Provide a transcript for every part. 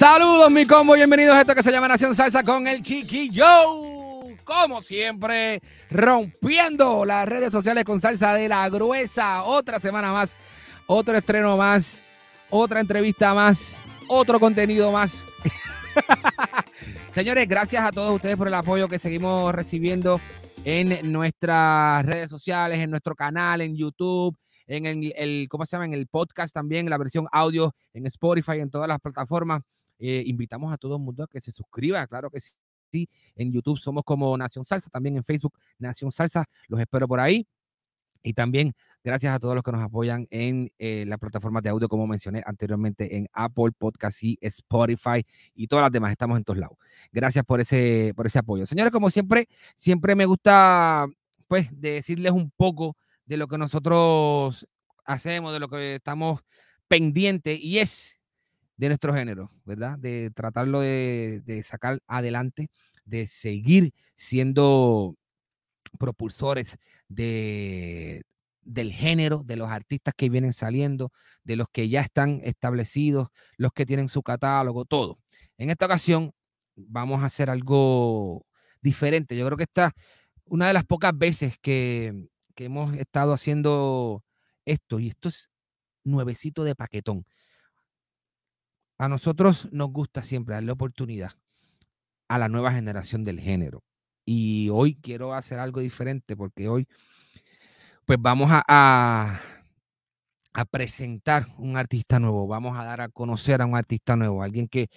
Saludos, mi combo, bienvenidos a esto que se llama Nación Salsa con el Chiquillo. Como siempre, rompiendo las redes sociales con salsa de la gruesa. Otra semana más, otro estreno más, otra entrevista más, otro contenido más. Señores, gracias a todos ustedes por el apoyo que seguimos recibiendo en nuestras redes sociales, en nuestro canal, en YouTube, en el, ¿cómo se llama? En el podcast también, en la versión audio, en Spotify, en todas las plataformas. Eh, invitamos a todo el mundo a que se suscriba, claro que sí. En YouTube somos como Nación Salsa, también en Facebook Nación Salsa. Los espero por ahí. Y también gracias a todos los que nos apoyan en eh, las plataformas de audio, como mencioné anteriormente, en Apple Podcast y Spotify y todas las demás. Estamos en todos lados. Gracias por ese, por ese apoyo. Señores, como siempre, siempre me gusta pues decirles un poco de lo que nosotros hacemos, de lo que estamos pendientes y es de nuestro género, ¿verdad? De tratarlo de, sacar adelante, de seguir siendo propulsores de, del género, de los artistas que vienen saliendo, de los que ya están establecidos, los que tienen su catálogo, todo. En esta ocasión vamos a hacer algo diferente. Yo creo que esta una de las pocas veces que, que hemos estado haciendo esto, y esto es nuevecito de paquetón. A nosotros nos gusta siempre darle oportunidad a la nueva generación del género. Y hoy quiero hacer algo diferente porque hoy pues vamos a, a, a presentar un artista nuevo, vamos a dar a conocer a un artista nuevo, alguien que,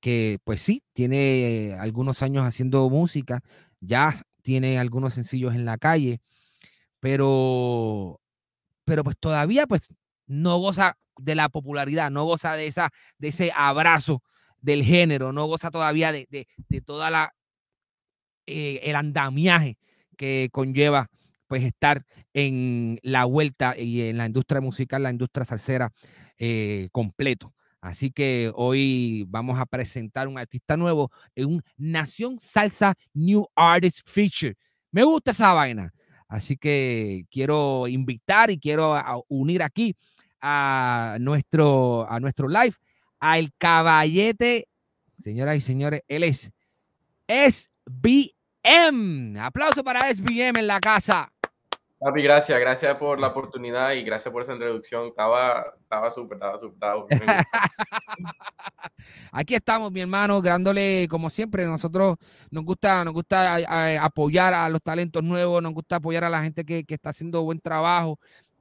que pues sí, tiene algunos años haciendo música, ya tiene algunos sencillos en la calle, pero, pero pues todavía pues no goza de la popularidad, no goza de, esa, de ese abrazo del género, no goza todavía de, de, de toda la eh, el andamiaje que conlleva pues estar en la vuelta y en la industria musical, la industria salsera eh, completo. Así que hoy vamos a presentar un artista nuevo en un Nación Salsa New Artist Feature. Me gusta esa vaina. Así que quiero invitar y quiero unir aquí a nuestro, a nuestro live al caballete, señoras y señores, él es SBM. Aplauso para SBM en la casa. Papi, gracias, gracias por la oportunidad y gracias por esa introducción. Estaba, estaba súper, estaba súper. estaba-. Aquí estamos, mi hermano, dándole, como siempre, nosotros nos gusta, nos gusta a- a- apoyar a los talentos nuevos, nos gusta apoyar a la gente que, que está haciendo buen trabajo.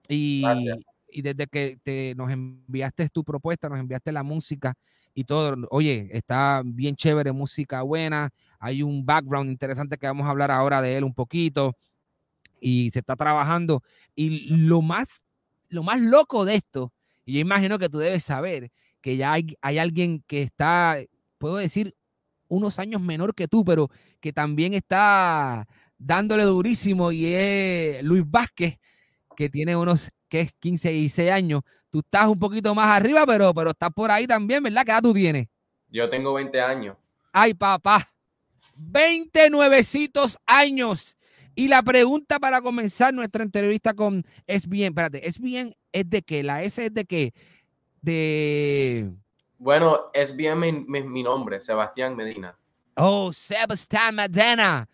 Y, Gracias. Y desde que te, nos enviaste tu propuesta, nos enviaste la música y todo, oye, está bien chévere, música buena, hay un background interesante que vamos a hablar ahora de él un poquito y se está trabajando. Y lo más, lo más loco de esto, y yo imagino que tú debes saber, que ya hay, hay alguien que está, puedo decir, unos años menor que tú, pero que también está dándole durísimo y es Luis Vázquez, que tiene unos, que es 15 y 16 años. Tú estás un poquito más arriba, pero, pero estás por ahí también, ¿verdad? ¿Qué edad tú tienes? Yo tengo 20 años. Ay, papá. 20 nuevecitos años. Y la pregunta para comenzar nuestra entrevista con es bien, espérate, es bien, es de qué, la S es de qué, de Bueno, es bien mi, mi- mi nombre, Sebastián Medina. oh Sebastián Medina,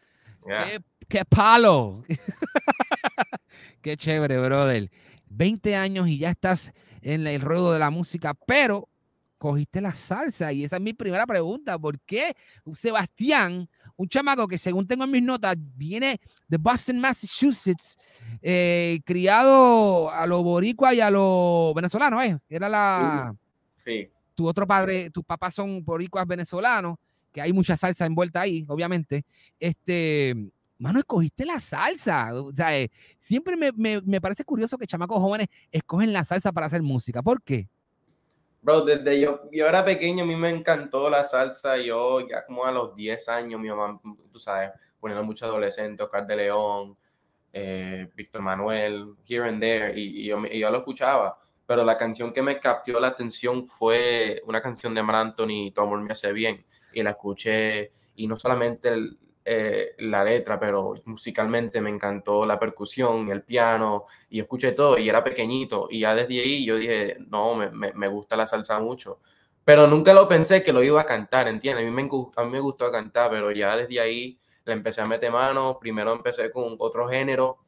Yeah. qué, qué palo, qué chévere, brother. 20 años y ya estás en el ruedo de la música, pero cogiste la salsa y esa es mi primera pregunta, ¿por qué Sebastián, un chamaco que según tengo en mis notas viene de Boston, Massachusetts, eh, criado a los boricua y a los venezolanos, ¿eh? Era la Sí, tu otro padre, tus papás son boricuas venezolanos, que hay mucha salsa envuelta ahí, obviamente. Este, mano, escogiste la salsa. O sea, eh, siempre me, me, me, parece curioso que chamacos jóvenes escogen la salsa para hacer música. ¿Por qué? Bro, desde yo, yo era pequeño, a mí me encantó la salsa. Yo ya como a los 10 años, mi mamá, tú sabes, poniendo mucho adolescente, Oscar de León, eh, Víctor Manuel, here and there, y, yo, lo escuchaba. Pero la canción que me captó la atención fue una canción de Mar Anthony, Tu amor me hace bien. Y la escuché, y no solamente el, eh, la letra, pero musicalmente me encantó la percusión, el piano, y escuché todo, y era pequeñito, y ya desde ahí yo dije, no, me, me, me gusta la salsa mucho, pero nunca lo pensé que lo iba a cantar, ¿entiendes? A mí me, a mí me gustó cantar, pero ya desde ahí le empecé a meter mano, primero empecé con otro género,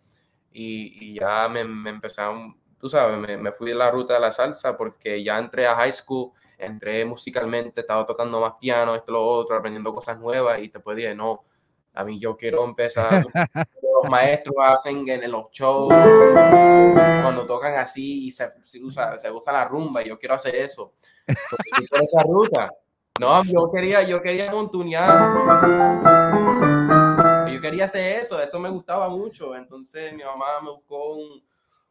y, y ya me, me a, tú sabes, me, me fui de la ruta de la salsa, porque ya entré a high school, entré musicalmente, estaba tocando más piano, esto, lo otro, aprendiendo cosas nuevas, y después dije, no, a mí yo quiero empezar, los maestros hacen en los shows, cuando tocan así y se, se, usa, se usa la rumba, y yo quiero hacer eso. Por esa ruta. No, yo quería, yo quería montunear. Yo quería hacer eso, eso me gustaba mucho. Entonces mi mamá me buscó un,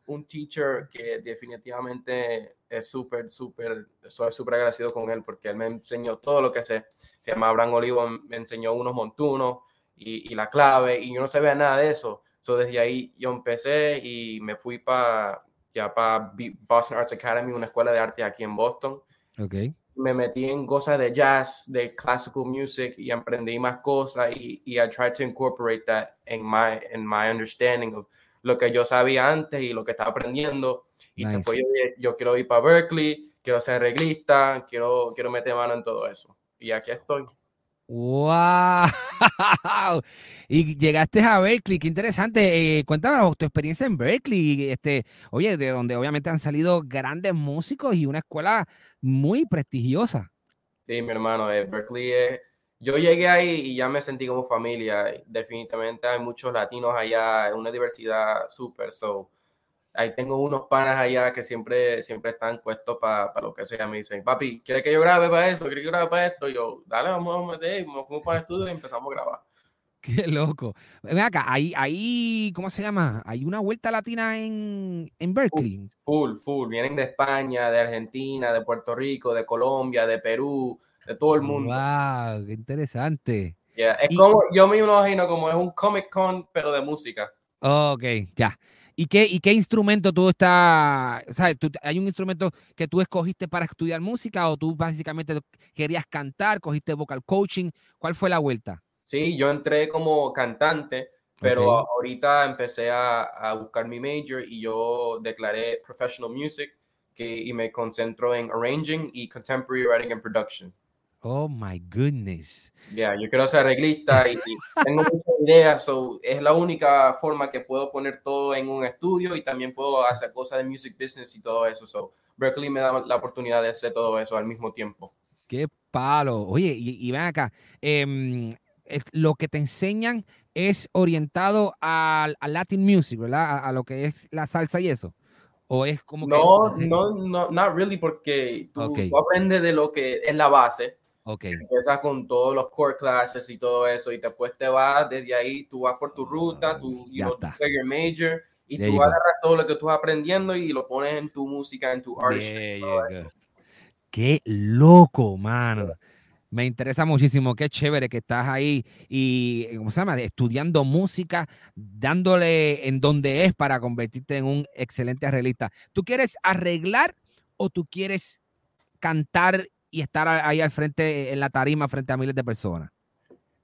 un teacher que definitivamente es súper, súper, soy súper agradecido con él porque él me enseñó todo lo que sé. Se llama Abraham Olivo, me enseñó unos montunos, y, y, la clave, y yo no sabía nada de eso. So, desde ahí yo empecé y me fui para ya para Boston Arts Academy, una escuela de arte aquí en Boston. Okay. Me metí en cosas de jazz, de classical music y aprendí más cosas y, y I tried to incorporate that in my, in my understanding of lo que yo sabía antes y lo que estaba aprendiendo. Y nice. después yo, yo, quiero ir para Berkeley, quiero ser reglista, quiero, quiero meter mano en todo eso. Y aquí estoy. ¡Wow! Y llegaste a Berkeley, qué interesante. Eh, cuéntame tu experiencia en Berkeley. Este, oye, de donde obviamente han salido grandes músicos y una escuela muy prestigiosa. Sí, mi hermano, eh, Berkeley es... Yo llegué ahí y ya me sentí como familia. Definitivamente hay muchos latinos allá, una diversidad súper. So, ahí tengo unos panas allá que siempre, siempre están puestos para pa lo que sea. Me dicen, papi, ¿quieres que yo grabe para eso? ¿Quieres que yo grabe para esto? Y yo, dale, vamos a meter, vamos para el estudio y empezamos a grabar. Qué loco. Ven acá, ahí, ahí, ¿cómo se llama? Hay una vuelta latina en, en Berkeley. Full, full. Vienen de España, de Argentina, de Puerto Rico, de Colombia, de Perú, de todo el mundo. ¡Wow! ¡Qué interesante! Yeah. Es y, como, yo me imagino como es un Comic Con, pero de música. Ok, ya. ¿Y qué, ¿Y qué instrumento tú estás, o sea, tú, hay un instrumento que tú escogiste para estudiar música o tú básicamente querías cantar, cogiste vocal coaching? ¿Cuál fue la vuelta? Sí, yo entré como cantante, pero okay. ahorita empecé a, a, buscar mi major y yo declaré professional music que, y me concentro en arranging y contemporary writing and production. Oh my goodness. Ya, yeah, yo quiero ser arreglista y, y tengo muchas ideas, so es la única forma que puedo poner todo en un estudio y también puedo hacer cosas de music business y todo eso. So Berkeley me da la oportunidad de hacer todo eso al mismo tiempo. Qué palo. Oye, y, y ven acá, eh, lo que te enseñan es orientado al, Latin music, ¿verdad? A, a, lo que es la salsa y eso. ¿O es como no, que... No, no, not really, porque tú, okay. tú aprendes de lo que es la base. Okay. Empiezas con todos los core classes y todo eso, y después te vas desde ahí, tú vas por tu ruta, tú, you know, your major, y There tú agarras todo lo que tú vas aprendiendo y lo pones en tu música, en tu art. Yeah, Qué loco, mano. Me interesa muchísimo, qué chévere que estás ahí y, ¿cómo se llama? Estudiando música, dándole en donde es para convertirte en un excelente arreglista. ¿Tú quieres arreglar o tú quieres cantar y estar ahí al frente, en la tarima, frente a miles de personas?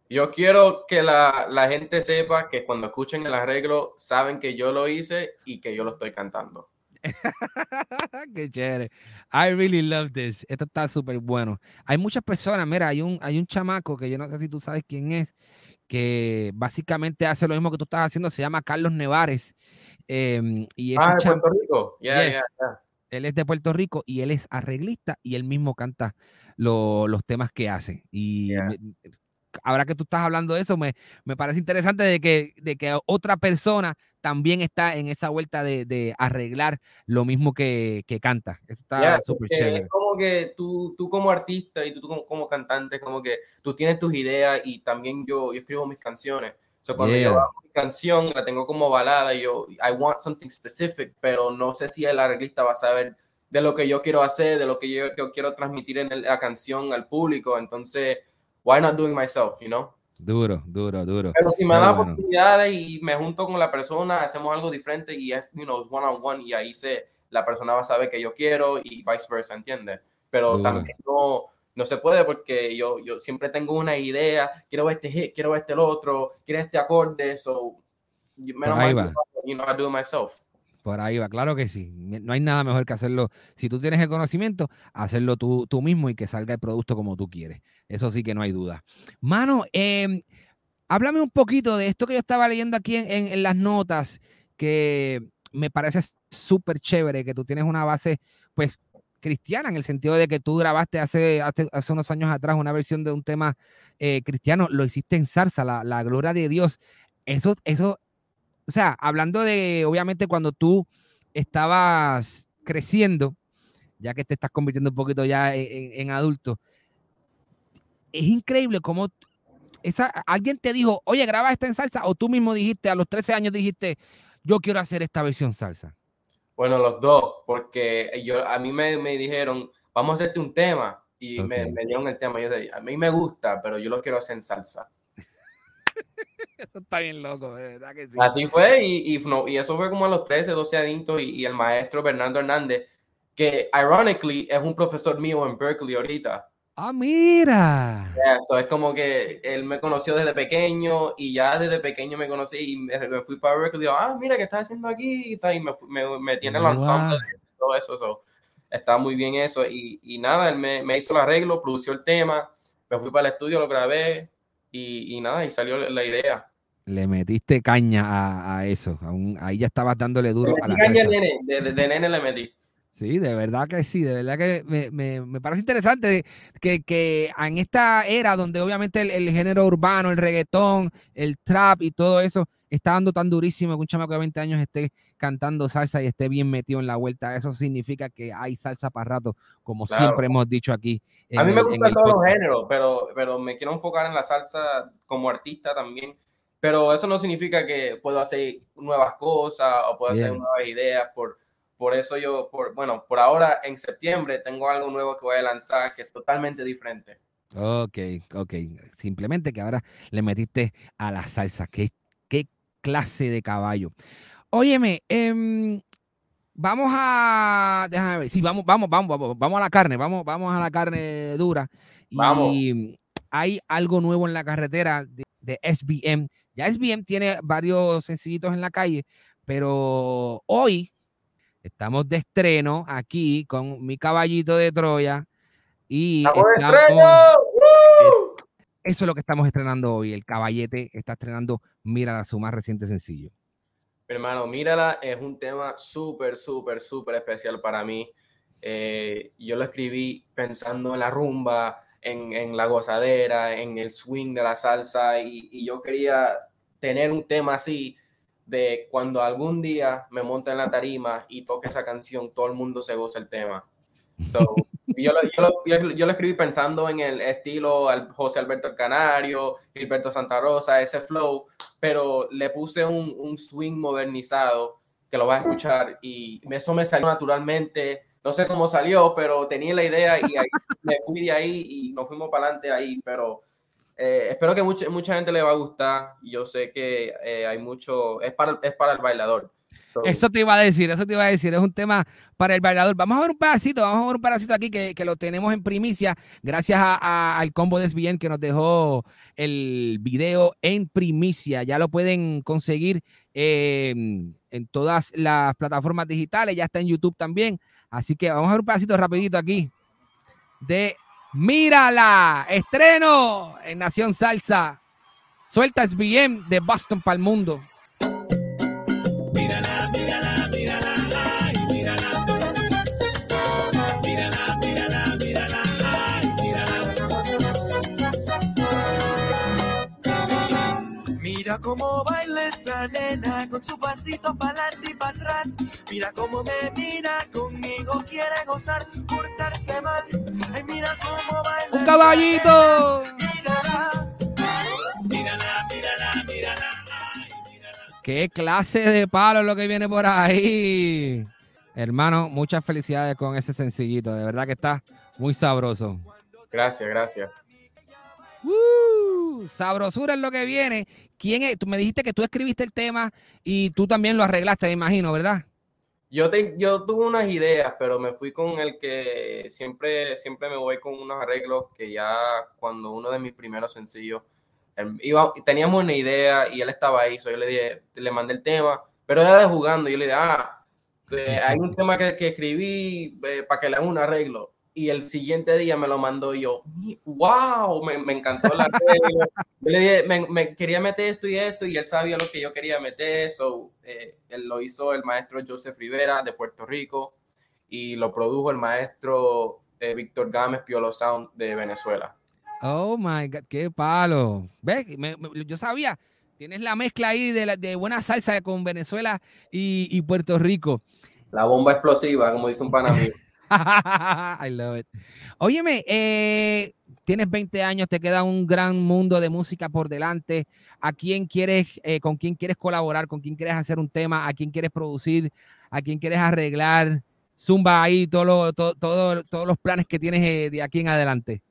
Yo quiero que la, la gente sepa que cuando escuchen el arreglo, saben que yo lo hice y que yo lo estoy cantando. Qué chévere. I really love this. Esto está súper bueno. Hay muchas personas, mira, hay un, hay un chamaco que yo no sé si tú sabes quién es, que básicamente hace lo mismo que tú estás haciendo, se llama Carlos Nevares. Eh, y ah, de Puerto Rico. Yeah, yes. yeah, yeah. Él es de Puerto Rico y él es arreglista y él mismo canta lo, los temas que hace. Y me, ahora que tú estás hablando de eso, me, me parece interesante de que, de que otra persona también está en esa vuelta de, de arreglar lo mismo que, que canta. Eso está yeah, súper chévere. Es como que tú, tú como artista y tú como, como cantante, como que tú tienes tus ideas y también yo, yo escribo mis canciones, So, cuando yo hago canción, la tengo como balada, y yo, I want something specific, pero no sé si el arreglista va a saber de lo que yo quiero hacer, de lo que yo, yo quiero transmitir en la canción al público. Entonces, why not doing myself, you know? Duro, duro, duro. Pero si me da oportunidades y me junto con la persona, hacemos algo diferente y es, you know, one on one y ahí se, la persona va a saber que yo quiero y viceversa, ¿entiendes? Pero también no, no se puede porque yo, yo siempre tengo una idea, quiero este hit, quiero este el otro, quiero este acorde, so menos mal, va. you know, I do it myself. Por ahí va, claro que sí. No hay nada mejor que hacerlo. Si tú tienes el conocimiento, hacerlo tú, tú mismo y que salga el producto como tú quieres. Eso sí que no hay duda. Mano, eh, háblame un poquito de esto que yo estaba leyendo aquí en, en, las notas, que me parece súper chévere, que tú tienes una base, pues, cristiana, en el sentido de que tú grabaste hace, hace, unos años atrás una versión de un tema eh, cristiano, lo hiciste en salsa, la, gloria de Dios. Eso, eso o sea, hablando de, obviamente, cuando tú estabas creciendo, ya que te estás convirtiendo un poquito ya en, adulto, es increíble cómo esa, alguien te dijo, oye, graba esta en salsa, o tú mismo dijiste, a los 13 años dijiste, yo quiero hacer esta versión salsa. Bueno, los dos, porque yo, a mí me, me dijeron, vamos a hacerte un tema, y me, me, dieron el tema. Yo dije, a mí me gusta, pero yo lo quiero hacer en salsa. está bien loco, ¿verdad que sí? Así fue, y, y, y, eso fue como a los 13, 12 adintos, y, y, el maestro Fernando Hernández, que ironically es un profesor mío en Berkeley ahorita. Ah, mira. Eso es como que él me conoció desde pequeño y ya desde pequeño me conocí y me, fui para Berkeley y digo, ah, mira, ¿qué estás haciendo aquí? Y, me, me, me tiene el ensemble todo eso. está muy bien eso. Y, y nada, él me, hizo el arreglo, produció el tema, me fui para el estudio, lo grabé y, y nada, y salió la idea. Le metiste caña a, eso. ahí ya estabas dándole duro a la caña nene, de, nene le metí. Sí, de verdad que sí, de verdad que me, parece interesante que, en esta era donde obviamente el, género urbano, el reggaetón, el trap y todo eso está dando tan durísimo que un chamaco de 20 años esté cantando salsa y esté bien metido en la vuelta. Eso significa que hay salsa para rato, como siempre hemos dicho aquí. A mí me gustan todos los géneros, pero, pero me quiero enfocar en la salsa como artista también pero eso no significa que puedo hacer nuevas cosas o puedo hacer nuevas ideas. Por, por eso yo, por, bueno, por ahora en septiembre tengo algo nuevo que voy a lanzar que es totalmente diferente. Ok, ok. Simplemente que ahora le metiste a la salsa. ¿Qué, qué clase de caballo? Óyeme, em, vamos a. Déjame ver. Sí, vamos, vamos, vamos, vamos, a la carne. Vamos, vamos a la carne dura. Vamos. Y hay algo nuevo en la carretera de, de SBM ya SBM tiene varios sencillitos en la calle, pero hoy estamos de estreno aquí con mi caballito de Troya. Y eso es lo que estamos estrenando hoy. El caballete está estrenando Mírala, su más reciente sencillo. hermano, Mírala es un tema súper, súper, súper especial para mí. Eh, yo lo escribí pensando en la rumba, en, la gozadera, en el swing de la salsa y, yo quería tener un tema así de cuando algún día me monte en la tarima y toque esa canción, todo el mundo se goza el tema. yo, lo, escribí pensando en el estilo al José Alberto Canario, Gilberto Santa Rosa, ese flow, pero le puse un, un swing modernizado que lo vas a escuchar y eso me salió naturalmente no sé cómo salió, pero tenía la idea y me fui de ahí y nos fuimos para adelante ahí, pero eh, espero que mucha, mucha gente le va a gustar. Yo sé que eh, hay mucho, es para, es para el bailador. eso te iba a decir, eso te iba a decir, es un tema para el bailador. Vamos a ver un pedacito, vamos a ver un pedacito aquí que, que lo tenemos en primicia, gracias a, al combo de SBN que nos dejó el video en primicia. Ya lo pueden conseguir eh, en todas las plataformas digitales, ya está en YouTube también. Así que vamos a ver un pasito rapidito aquí de Mírala, estreno en Nación Salsa. Suelta SBM de Boston para el mundo. Mira cómo baila esa nena con su pasito para adelante y para atrás. Mira cómo me mira, conmigo quiere gozar, portarse mal. Ay, mira cómo baila. ¡Un caballito! Mírala, mírala, mírala, mírala. qué clase de palo es lo que viene por ahí. Hermano, muchas felicidades con ese sencillito. De verdad que está muy sabroso. Gracias, gracias. Sabrosura es lo que viene. ¿Quién es? Tú me dijiste que tú escribiste el tema y tú también lo arreglaste, me imagino, ¿verdad? Yo, te, yo tuve unas ideas, pero me fui con el que siempre, siempre me voy con unos arreglos que ya cuando uno de mis primeros sencillos iba, teníamos una idea y él estaba ahí, so yo le dije, le mandé el tema, pero era de jugando, yo le dije, ah, eh, hay un tema que, que escribí eh, para que le haga un arreglo y el siguiente día me lo mandó yo, wow, me, me encantó la yo le dije, me, me, quería meter esto y esto y él sabía lo que yo quería meter, so, eh, él lo hizo el maestro Joseph Rivera de Puerto Rico y lo produjo el maestro eh, Víctor Gámez Piolo Sound de Venezuela. Oh my God, qué palo. ¿Ves? Yo sabía, tienes la mezcla ahí de, la, de buena salsa con Venezuela y, y Puerto Rico. La bomba explosiva, como dice un pana mío. I love it. Óyeme, eh, tienes 20 años, te queda un gran mundo de música por delante. ¿A quién quieres, eh, con quién quieres colaborar, con quién quieres hacer un tema, a quién quieres producir, a quién quieres arreglar? Zumba ahí todo lo, todo, todo, todos los planes que tienes eh, de aquí en adelante.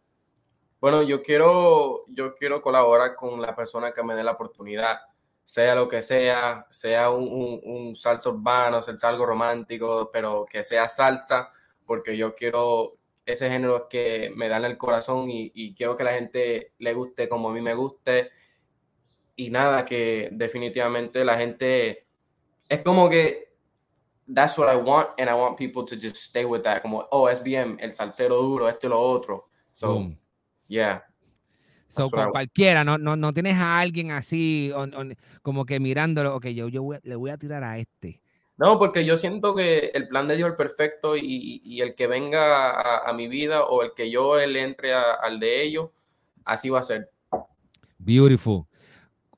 Bueno, yo quiero, yo quiero colaborar con la persona que me dé la oportunidad, sea lo que sea, sea un, un, un salsa urbano, sea algo romántico, pero que sea salsa porque yo quiero ese género que me dan el corazón y, y, quiero que la gente le guste como a mí me guste. Y nada, que definitivamente la gente es como que that's what I want and I want people to just stay with that. Como, oh, es bien, el salsero duro, esto y lo otro. So, Boom. yeah. So, con cualquiera, no, no, no tienes a alguien así, on, on, como que mirándolo, ok, yo, yo voy, le voy a tirar a este. No, porque yo siento que el plan de Dios es perfecto y, y el que venga a, a, mi vida o el que yo le entre a, al de ellos, así va a ser. Beautiful.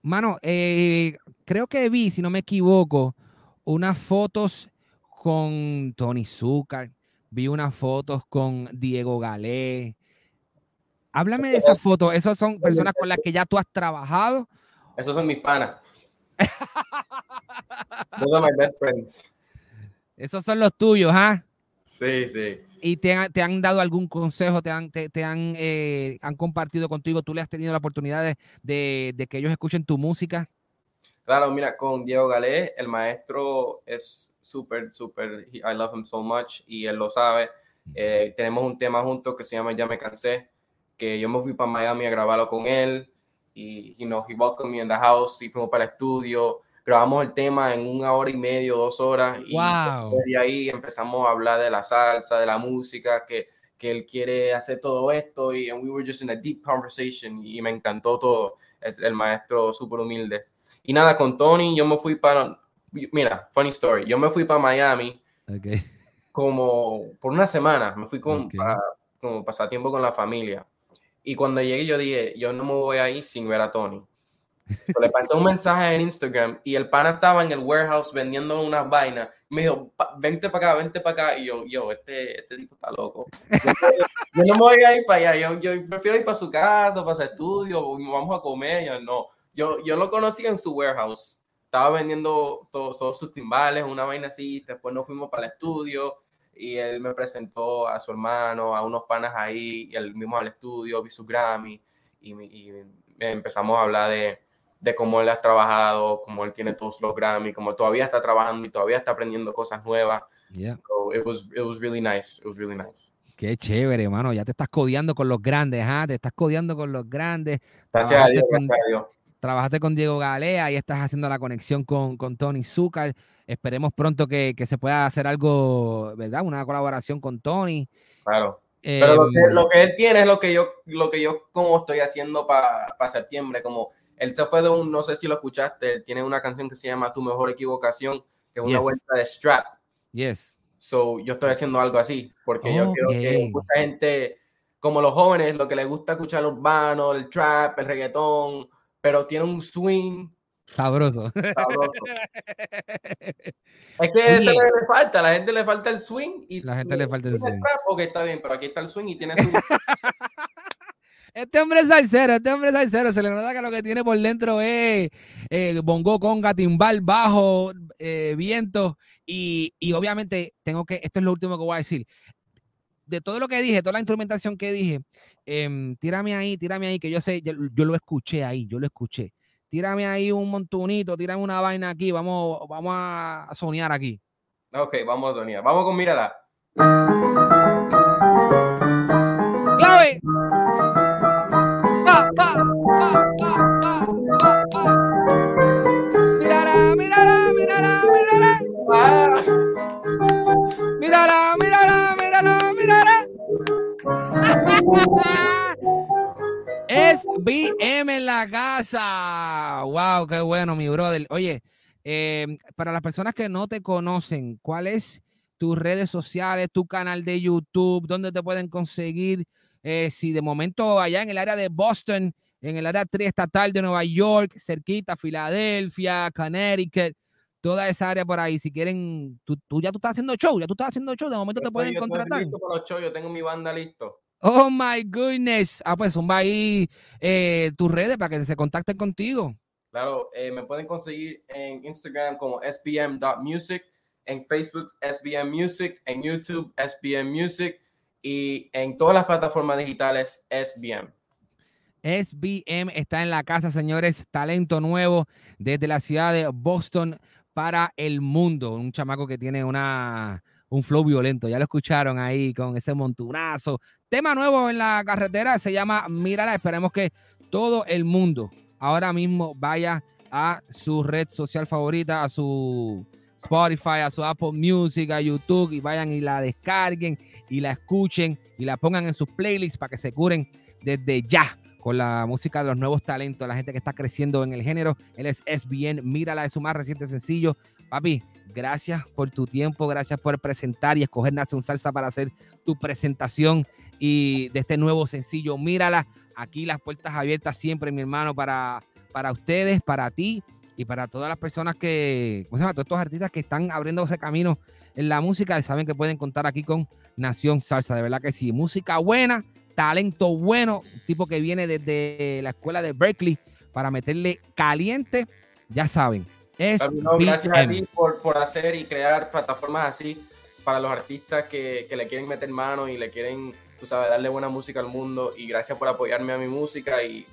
Mano, eh, creo que vi, si no me equivoco, unas fotos con Tony Zucker, vi unas fotos con Diego Galé. Háblame de esas fotos. ¿Esas son personas con las que ya tú has trabajado? Esos son mis panas. Best friends. Esos son los tuyos, ¿ah? Sí, sí. ¿Y te han, te han, dado algún consejo? ¿Te han, te, te han, eh, han, compartido contigo? ¿Tú le has tenido la oportunidad de, de, de, que ellos escuchen tu música? Claro, mira, con Diego Galé, el maestro es súper, súper, I love him so much y él lo sabe. Eh, tenemos un tema juntos que se llama Ya me cansé, que yo me fui para Miami a grabarlo con él y, you know, he welcomed me in the house y fuimos para el estudio grabamos el tema en una hora y media, dos horas, y wow. de ahí empezamos a hablar de la salsa, de la música, que, que él quiere hacer todo esto, y and we were just in a deep conversation, y me encantó todo, es el maestro súper humilde. Y nada, con Tony yo me fui para, mira, funny story, yo me fui para Miami okay. como por una semana, me fui con, okay. para, como pasatiempo con la familia. Y cuando llegué yo dije, yo no me voy a ir sin ver a Tony le pasé un mensaje en Instagram y el pana estaba en el warehouse vendiendo unas vainas. Me dijo, vente para acá, vente para acá. Y yo, yo, este, este tipo está loco. Yo, no me voy a ir para allá. Yo, yo prefiero ir para su casa, para su estudio, vamos a comer. Yo, no. Yo, yo lo conocí en su warehouse. Estaba vendiendo todos, todos sus timbales, una vaina así. Después nos fuimos para el estudio y él me presentó a su hermano, a unos panas ahí, y él mismo al estudio, vi su Grammy y, y empezamos a hablar de de cómo él ha trabajado, cómo él tiene todos los Grammy, cómo todavía está trabajando y todavía está aprendiendo cosas nuevas. Yeah. So it was, it was really nice. It was really nice. Qué chévere, hermano. Ya te estás codeando con los grandes, ¿ah? Te estás codeando con los grandes. Gracias a Dios, con, gracias a Dios. Trabajaste con Diego Galea y estás haciendo la conexión con, con Tony Zucker. Esperemos pronto que, que, se pueda hacer algo, ¿verdad? Una colaboración con Tony. Claro. Eh, Pero lo que, lo que, él tiene es lo que yo, lo que yo como estoy haciendo para pa septiembre, como él se fue de un, no sé si lo escuchaste, él tiene una canción que se llama Tu Mejor Equivocación, que es una yes. vuelta de strap. Yes. So, yo estoy haciendo algo así, porque okay. yo quiero que mucha gente, como los jóvenes, lo que les gusta escuchar el urbano, el trap, el reggaetón, pero tiene un swing sabroso. sabroso. es que eso le falta, a la gente le falta el swing y la gente le falta el swing. El trap, ok, está bien, pero aquí está el swing y tiene su Este hombre es salsero, este hombre es salsero. Se le nota que lo que tiene por dentro es eh, bongo, conga, timbal, bajo, eh, viento. Y, y obviamente tengo que, esto es lo último que voy a decir. De todo lo que dije, toda la instrumentación que dije, em, tírame ahí, tírame ahí, que yo sé, yo, yo lo escuché ahí, yo lo escuché. Tírame ahí un montunito, tírame una vaina aquí, vamos, vamos a soñar aquí. Ok, vamos a soñar. Vamos con mírala. ¡Clave! Mírala, mírala, mírala, mírala. Es BM en la casa. Wow, qué bueno, mi brother. Oye, eh, para las personas que no te conocen, ¿cuál es tus redes sociales, tu canal de YouTube, dónde te pueden conseguir? Eh, si de momento allá en el área de Boston, en el área triestatal de Nueva York, cerquita, Filadelfia, Connecticut, toda esa área por ahí, si quieren, tú, tú ya tú estás haciendo show, ya tú estás haciendo show, de momento te pueden contratar. listo para los shows, Yo tengo mi banda listo. Oh my goodness. Ah, pues zumba ahí eh, tus redes para que se contacten contigo. Claro, eh, me pueden conseguir en Instagram como sbm.music, en Facebook SBM Music, en YouTube SBM Music y en todas las plataformas digitales SBM. SBM está en la casa, señores. Talento nuevo desde la ciudad de Boston para el mundo. Un chamaco que tiene una, un flow violento. Ya lo escucharon ahí con ese montunazo. Tema nuevo en la carretera se llama Mírala. Esperemos que todo el mundo ahora mismo vaya a su red social favorita, a su Spotify, a su Apple Music, a YouTube y vayan y la descarguen y la escuchen y la pongan en sus playlists para que se curen desde ya con la música de los nuevos talentos, la gente que está creciendo en el género. Él es SBN, mírala, es su más reciente sencillo. Papi, gracias por tu tiempo, gracias por presentar y escoger Nación Salsa para hacer tu presentación y de este nuevo sencillo. Mírala, aquí las puertas abiertas siempre, mi hermano, para, para ustedes, para ti y para todas las personas que, ¿cómo se llama? Todos estos artistas que están abriendo ese camino en la música, saben que pueden contar aquí con Nación Salsa, de verdad que sí. Música buena, talento bueno, un tipo que viene desde la escuela de Berkeley para meterle caliente, ya saben. Es no, gracias a ti por, por hacer y crear plataformas así para los artistas que, que le quieren meter mano y le quieren, tú sabes, darle buena música al mundo. Y gracias por apoyarme a mi música y,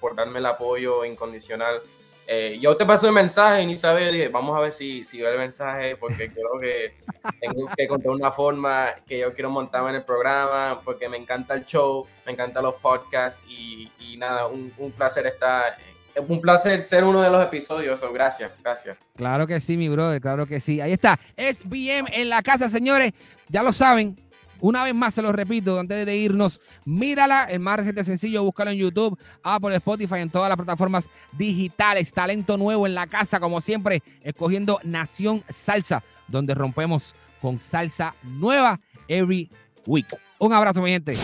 por darme el apoyo incondicional. Eh, yo te paso el mensaje y ni sabía, dije, vamos a ver si, si ve el mensaje, porque creo que tengo que contar una forma que yo quiero montarme en el programa, porque me encanta el show, me encantan los podcasts y, y nada, un, un placer estar, es un placer ser uno de los episodios, so, gracias, gracias. Claro que sí, mi brother, claro que sí. Ahí está, es BM en la casa, señores. Ya lo saben. Una vez más se lo repito antes de irnos, mírala, el más reciente sencillo, búscalo en YouTube, Apple, Spotify, en todas las plataformas digitales. Talento nuevo en la casa, como siempre, escogiendo Nación Salsa, donde rompemos con salsa nueva every week. Un abrazo, mi gente.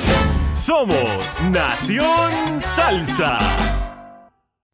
Somos Nación Salsa.